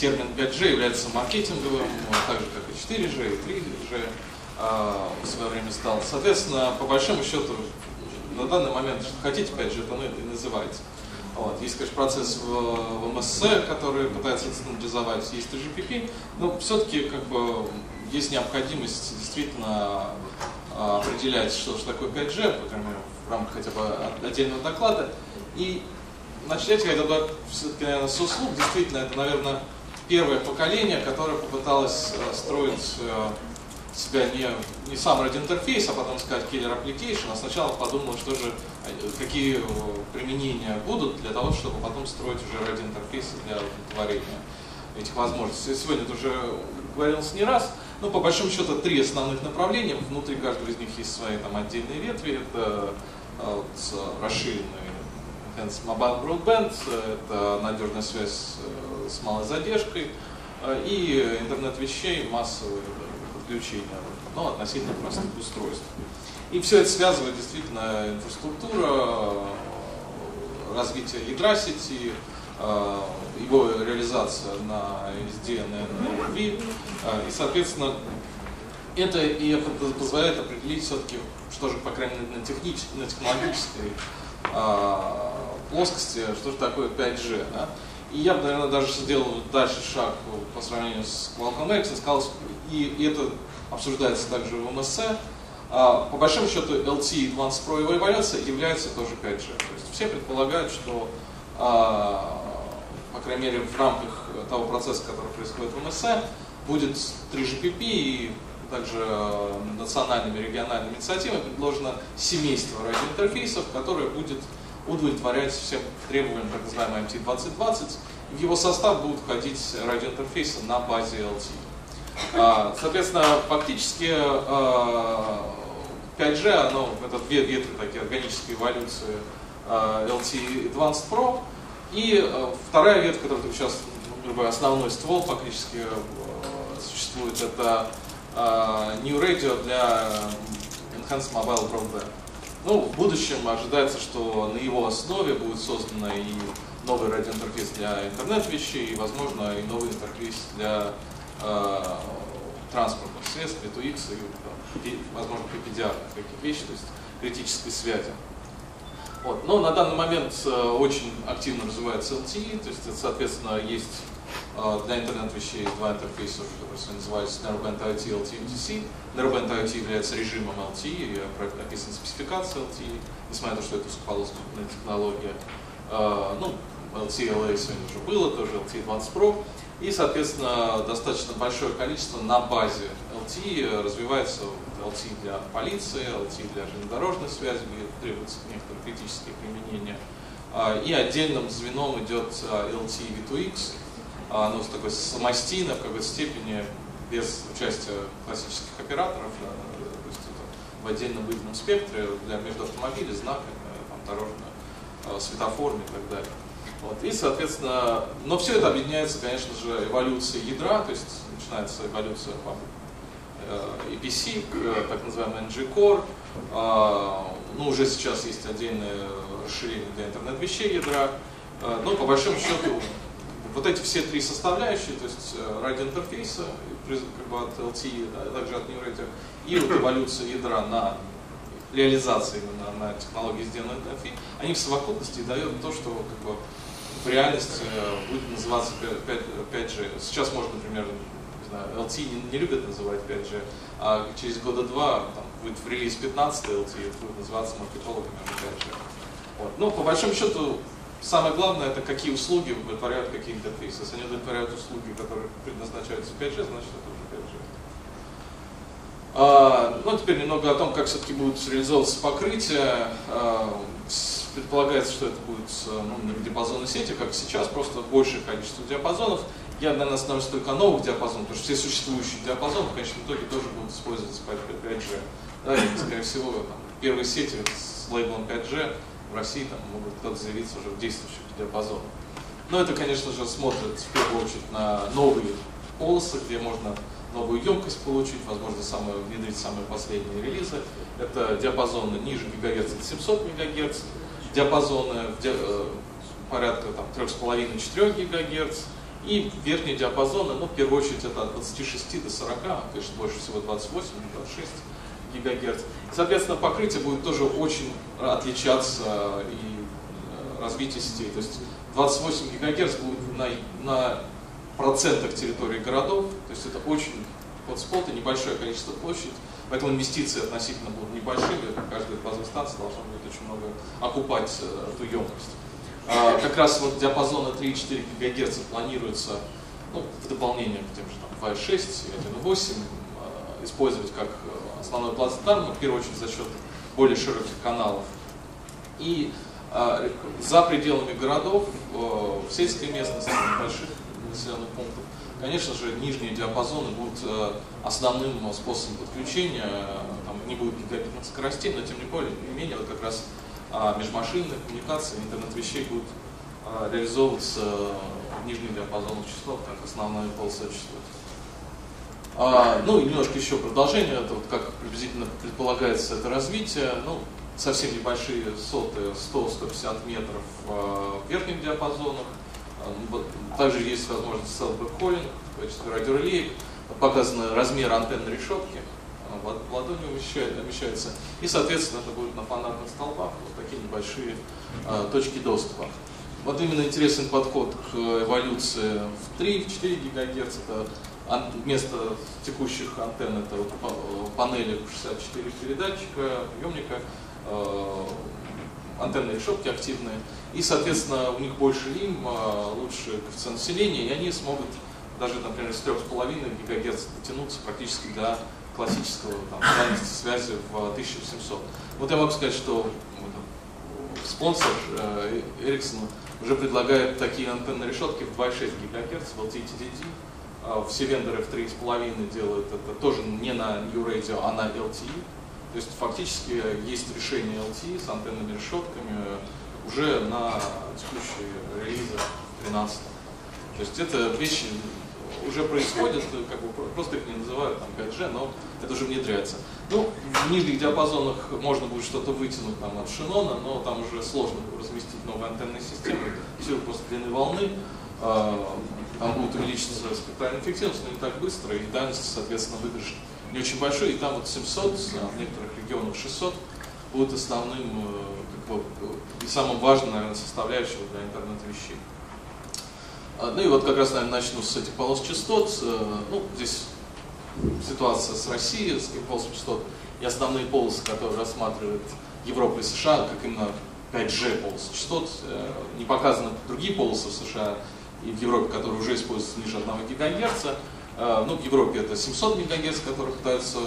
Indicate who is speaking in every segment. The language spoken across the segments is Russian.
Speaker 1: термин 5G является маркетинговым, так же как и 4G, и 3G в свое время стал. Соответственно, по большому счету, на данный момент, что хотите 5G, то оно и называется. Вот. Есть, конечно, процесс в, в МСС, который пытается стандартизовать, есть GPP, но все-таки как бы есть необходимость действительно а, определять, что же такое 5G, по крайней мере, в рамках хотя бы отдельного доклада. И начать я хотел бы все-таки, наверное, с услуг. Действительно, это, наверное, первое поколение, которое попыталось э, строить э, себя не, не сам радиоинтерфейс, а потом сказать killer application, а сначала подумал, что же, какие э, применения будут для того, чтобы потом строить уже радиоинтерфейсы для удовлетворения этих возможностей. Сегодня это уже говорилось не раз, но по большому счету три основных направления, внутри каждого из них есть свои там отдельные ветви, это вот, расширенный Mobile Broadband, это надежная связь с малой задержкой и интернет вещей, массовый подключения, но относительно простых устройств. И все это связывает действительно инфраструктура, развитие ядра сети, э, его реализация на SDN и NLV. Э, и, соответственно, это и позволяет определить все-таки, что же, по крайней мере, на, технической, на технологической э, плоскости, что же такое 5G. Да? И я наверное, даже сделал дальше шаг по сравнению с Qualcomm X и сказал, и это обсуждается также в МСЦ, а, по большому счету LTE Advanced Pro его эволюция является тоже 5G. То есть все предполагают, что, а, по крайней мере, в рамках того процесса, который происходит в МСЦ, будет 3GPP и также а, национальными региональными инициативами предложено семейство радиоинтерфейсов, которое будет удовлетворять всем требованиям так называемой MT2020. В его состав будут входить радиоинтерфейсы на базе LTE. А, соответственно, фактически 5G, а, оно, это две ветви такие органической эволюции LTE Advanced Pro, и вторая ветка, которая сейчас, ну, основной ствол фактически существует, это New Radio для Enhanced Mobile Broadband. Ну, в будущем ожидается, что на его основе будет создано и новый радиоинтерфейс для интернет-вещей, и, возможно, и новый интерфейс для э, транспортных средств, V2X и, возможно, PPDR, каких вещей, то есть критической связи. Вот. Но на данный момент э, очень активно развивается LTE, то есть, соответственно, есть для интернет-вещей два интерфейса, которые называются Narrowband IoT и LTE UTC. Narrowband IoT является режимом LTE, и написана спецификация LTE, несмотря на то, что это узкополосная технология. Э, ну, LTE LA сегодня уже было, тоже LTE Advanced Pro. И, соответственно, достаточно большое количество на базе LTE развивается LTE для полиции, LTE для железнодорожной связи, где требуются некоторые критические применения. А, и отдельным звеном идет LTE V2X, оно ну, такой самостийно, в какой-то степени, без участия классических операторов, то есть это в отдельном выделенном спектре для между автомобилей, знаками, там, дорожно, светофорами и так далее. Вот. И, соответственно, но все это объединяется, конечно же, эволюцией ядра, то есть начинается эволюция по э, EPC, э, так называемый NG-Core. А, ну, уже сейчас есть отдельное расширение для интернет-вещей ядра. А, но по большому счету вот эти все три составляющие, то есть радиоинтерфейса, как бы от LTE, а также от New Radio, и вот эволюция ядра на реализации именно на технологии сделанной NFI, они в совокупности дают то, что как бы, в реальности э, будет называться 5, 5G. Сейчас можно, например, не знаю, LTE не, не любят называть 5G, а через года два там, будет в релиз 15 LTE, будет называться маркетологами 5G. Вот. Но по большому счету самое главное это какие услуги удовлетворяют какие интерфейсы. Если они удовлетворяют услуги, которые предназначаются 5G, значит это уже 5G. А, ну, теперь немного о том, как все-таки будут реализовываться покрытия. А, предполагается, что это будет ну, диапазоны сети, как сейчас, просто большее количество диапазонов. Я, наверное, остановлюсь только новых диапазонов, потому что все существующие диапазоны в конечном итоге тоже будут использоваться 5G. Да, и, скорее всего, там, первые сети с лейблом 5G в России там, могут кто-то заявиться уже в действующих диапазонах. Но это, конечно же, смотрит в первую очередь на новые полосы, где можно новую емкость получить, возможно, самое, внедрить самые последние релизы. Это диапазоны ниже ГГц 700 МГц, диапазоны в ди, э, порядка 3,5-4 ГГц, И верхние диапазоны, ну, в первую очередь, это от 26 до 40, конечно, больше всего 28, 26 гигагерц. Соответственно, покрытие будет тоже очень отличаться и э, развитие сетей. То есть 28 гигагерц будет на, на процентах территории городов, то есть это очень хотспоты, небольшое количество площадь, поэтому инвестиции относительно будут небольшими, каждая базовая станция должна будет очень много окупать э, эту емкость. А, как раз вот диапазоны 3,4 ГГц планируется ну, в дополнение к тем же там, 2,6 и 1,8 э, использовать как э, основной плацдарм, в первую очередь за счет более широких каналов. И э, за пределами городов, э, в сельской местности, в небольших населенных пунктах, конечно же, нижние диапазоны будут э, основным способом подключения, там не будет гигабитных скоростей, но тем не менее, вот как раз а межмашинные интернет вещей будут а, реализовываться в нижних диапазонах частот, как основное полосочество. А, ну и немножко еще продолжение, это вот как приблизительно предполагается это развитие, ну, совсем небольшие соты, 100-150 метров а, в верхних диапазонах, а, также есть возможность cell backholling в качестве радиорелеек, показаны размер антенны решетки, в ладони умещается, и, соответственно, это будет на фонарных столбах, вот такие небольшие э, точки доступа. Вот именно интересный подход к эволюции в 3-4 ГГц, это вместо текущих антенн, это вот панели 64 передатчика, приемника, э, антенные решетки активные, и, соответственно, у них больше лим, э, лучше коэффициент населения, и они смогут даже, например, с 3,5 ГГц дотянуться практически до классического там, связи в 1700. Вот я могу сказать, что спонсор э, Ericsson уже предлагает такие антенны решетки в 2,6 ГГц в LTE-TDD. Э, все вендоры в 3,5 делают это тоже не на U-Radio, а на LTE. То есть фактически есть решение LTE с антенными решетками уже на текущие релизы 13. То есть это вещи уже происходит, как бы просто их не называют там 5G, но это уже внедряется. Ну, в нижних диапазонах можно будет что-то вытянуть там, от Шинона, но там уже сложно разместить новые антенные системы, все просто длины волны, там будет увеличиться спектральная эффективность, но не так быстро, и дальность, соответственно, выигрыш не очень большой, и там вот 700, а в некоторых регионах 600 будет основным, э, как бы, и самым важным, наверное, составляющим для интернета вещей. А, ну и вот как раз, наверное, начну с этих полос частот. Э, ну, здесь ситуация с Россией, с полосами частот, и основные полосы, которые рассматривает Европа и США, как именно 5G полосы частот. Э, не показаны другие полосы в США и в Европе, которые уже используются ниже 1 ГГц. Ну, в Европе это 700 МГц, которые пытаются,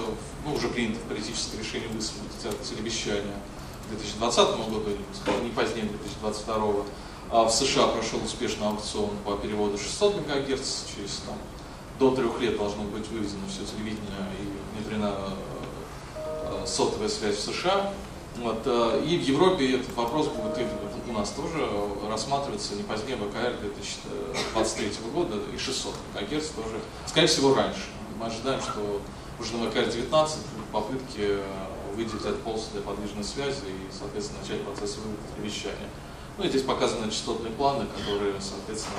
Speaker 1: ну, уже принято политическое решение высвободить от телевещания к 2020 году, не позднее 2022 а в США прошел успешный аукцион по переводу 600 МГц, через там, до трех лет должно быть вывезено все телевидение и внедрена э, сотовая связь в США. Вот, э, и в Европе этот вопрос будет у нас тоже рассматриваться не позднее ВКР 2023 года и 600 МГц тоже, скорее всего, раньше. Мы ожидаем, что уже на ВКР 19 попытки выделить этот полосу для подвижной связи и, соответственно, начать процесс вещания. Ну и здесь показаны частотные планы, которые, соответственно,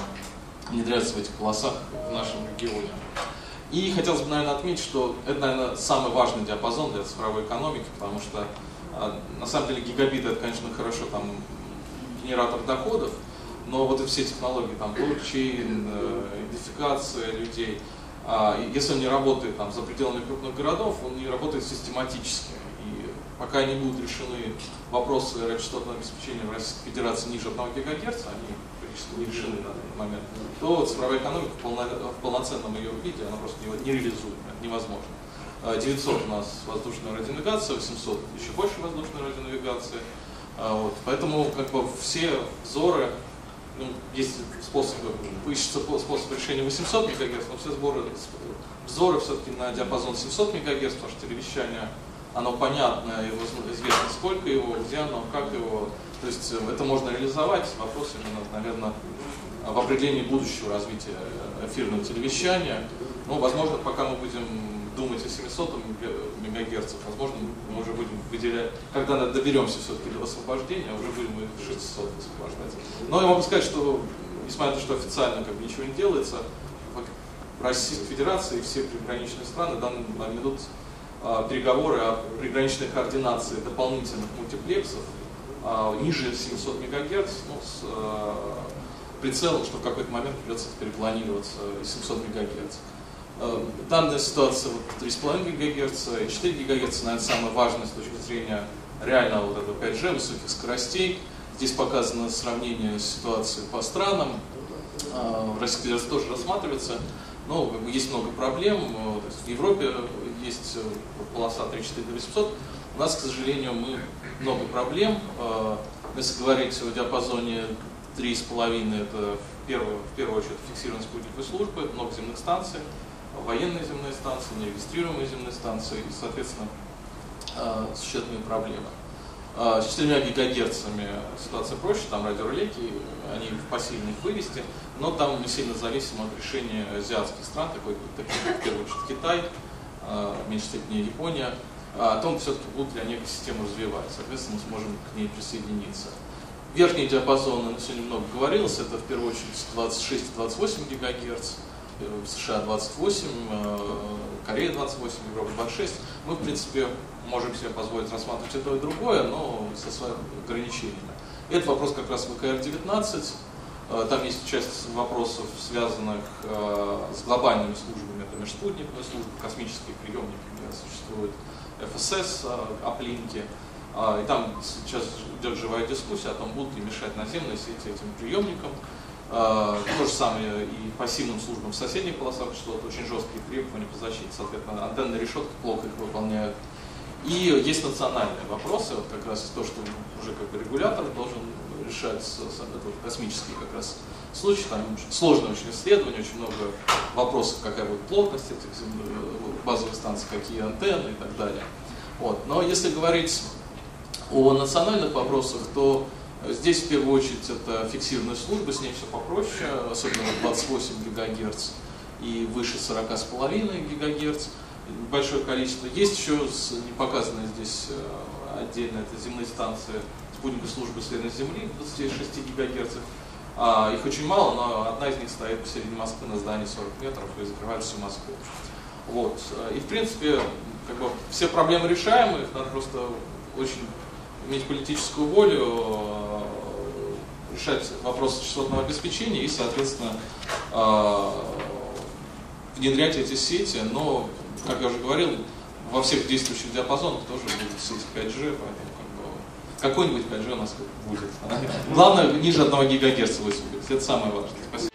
Speaker 1: внедряются в этих полосах в нашем регионе. И хотелось бы, наверное, отметить, что это, наверное, самый важный диапазон для цифровой экономики, потому что на самом деле гигабит это, конечно, хорошо, там, генератор доходов, но вот и все технологии, там, блокчейн, э, идентификация людей, а, если он не работает там, за пределами крупных городов, он не работает систематически пока не будут решены вопросы радиочастотного обеспечения в Российской Федерации ниже 1 ГГц, они практически не решены на данный момент, то цифровая экономика в, полно, в полноценном ее виде, она просто не реализуема, невозможно. 900 а, у нас воздушная радионавигация, 800 еще больше воздушной радионавигации. А, вот. Поэтому как бы все взоры, ну, есть способы, ищется способ решения 800 МГц, но все сборы, взоры все-таки на диапазон 700 МГц, потому что телевещание оно понятно, его известно сколько его, где оно, как его. То есть э, это можно реализовать. Вопрос именно, наверное, в определении будущего развития эфирного телевещания. Ну, возможно, пока мы будем думать о 700 МГц, возможно, мы уже будем выделять, когда доберемся все-таки до освобождения, уже будем 600 освобождать. Но я могу сказать, что несмотря на то, что официально как бы ничего не делается, Российской Федерации все приграничные страны в данный момент идут а, переговоры о приграничной координации дополнительных мультиплексов а, ниже 700 МГц, ну, с а, прицелом, что в какой-то момент придется перепланироваться из 700 МГц. Данная ситуация вот 3,5 ГГц и 4 ГГц, наверное, самая важная с точки зрения реального вот этого 5G, высоких скоростей. Здесь показано сравнение ситуации по странам. В Российской Федерации тоже рассматривается. Но бы, есть много проблем. В Европе есть э, полоса 3,4 до 800. У нас, к сожалению, мы много проблем. Э, если говорить о диапазоне 3,5, это в первую, в первую очередь фиксированные спутниковые службы, много земных станций, военные земные станции, нерегистрируемые земные станции и, соответственно, э, существенные проблемы. С 4 гигагерцами ситуация проще, там радиорелейки, они посильны их вывести, но там мы сильно зависим от решения азиатских стран, такой, таких, в первую очередь Китай, в меньшей степени Япония, о том, все-таки будут ли они экосистему развивать. Соответственно, мы сможем к ней присоединиться. Верхний диапазон, на сегодня много говорилось, это в первую очередь 26-28 ГГц, в США 28, Корея 28, Европа 26. Мы, в принципе, можем себе позволить рассматривать и то, и другое, но со своими ограничениями. Это вопрос как раз ВКР-19. Э, там есть часть вопросов, связанных э, с глобальными службами, это межспутниковые службы, космические приемники, где существуют ФСС, оплинки. Э, и там сейчас идет живая дискуссия о том, будут ли мешать наземные сети этим приемникам. То же самое и пассивным службам в соседних полосах частот, очень жесткие требования по защите, соответственно, антенные решетки плохо их выполняют. И есть национальные вопросы, вот как раз то, что уже как бы регулятор должен решать это вот космические как раз случаи, там сложное очень исследование, очень много вопросов, какая будет плотность этих э, базовых станций, какие антенны и так далее. Вот. Но если говорить о национальных вопросах, то здесь в первую очередь это фиксированная служба, с ней все попроще, особенно 28 ГГц и выше 40,5 ГГц большое количество. Есть еще не показанные здесь э, отдельно, это земные станции спутниковой службы исследования Земли 26 ГГц. А, их очень мало, но одна из них стоит посередине Москвы на здании 40 метров и закрывает всю Москву. Вот. И в принципе, как бы, все проблемы решаемы, их надо просто очень иметь политическую волю, решать вопросы частотного обеспечения и, соответственно, э, внедрять эти сети, но как я уже говорил, во всех действующих диапазонах тоже будет сеть 5G, поэтому какой-нибудь 5G у нас будет. Главное, ниже 1 ГГц высвободить. Это самое важное. Спасибо.